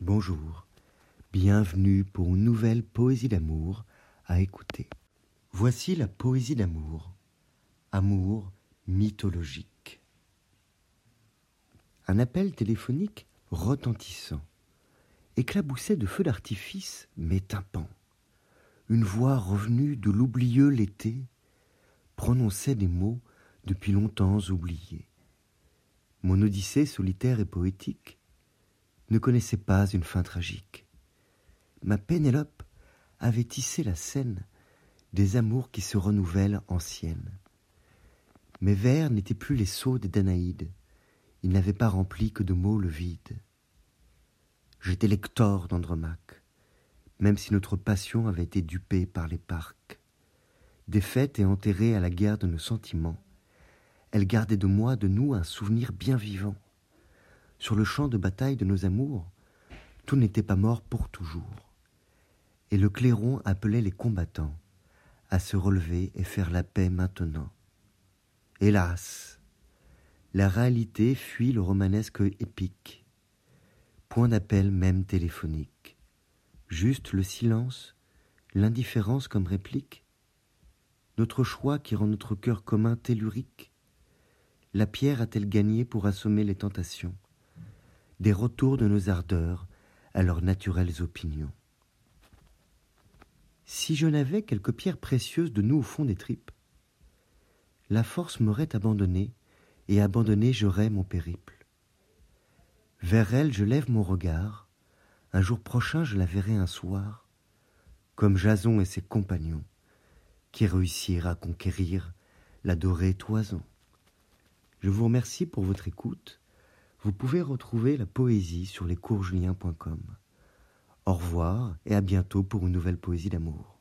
Bonjour, bienvenue pour une nouvelle poésie d'amour à écouter. Voici la poésie d'amour, amour mythologique. Un appel téléphonique retentissant éclaboussait de feux d'artifice mes tympans. Une voix revenue de l'oublieux l'été prononçait des mots depuis longtemps oubliés. Mon odyssée solitaire et poétique ne connaissait pas une fin tragique. Ma Pénélope avait tissé la scène des amours qui se renouvellent anciennes. Mes vers n'étaient plus les sceaux des Danaïdes, ils n'avaient pas rempli que de mots le vide. J'étais lecteur d'Andromaque, même si notre passion avait été dupée par les parcs. Défaite et enterrée à la guerre de nos sentiments, elle gardait de moi, de nous, un souvenir bien vivant sur le champ de bataille de nos amours, tout n'était pas mort pour toujours. Et le clairon appelait les combattants à se relever et faire la paix maintenant. Hélas, la réalité fuit le romanesque épique. Point d'appel même téléphonique. Juste le silence, l'indifférence comme réplique. Notre choix qui rend notre cœur commun tellurique. La pierre a-t-elle gagné pour assommer les tentations? Des retours de nos ardeurs à leurs naturelles opinions. Si je n'avais quelques pierres précieuses de nous au fond des tripes, la force m'aurait abandonné, et abandonné j'aurais mon périple. Vers elle je lève mon regard, un jour prochain je la verrai un soir, comme Jason et ses compagnons, qui réussirent à conquérir la dorée toison. Je vous remercie pour votre écoute vous pouvez retrouver la poésie sur lescoursjulien.com. Au revoir et à bientôt pour une nouvelle poésie d'amour.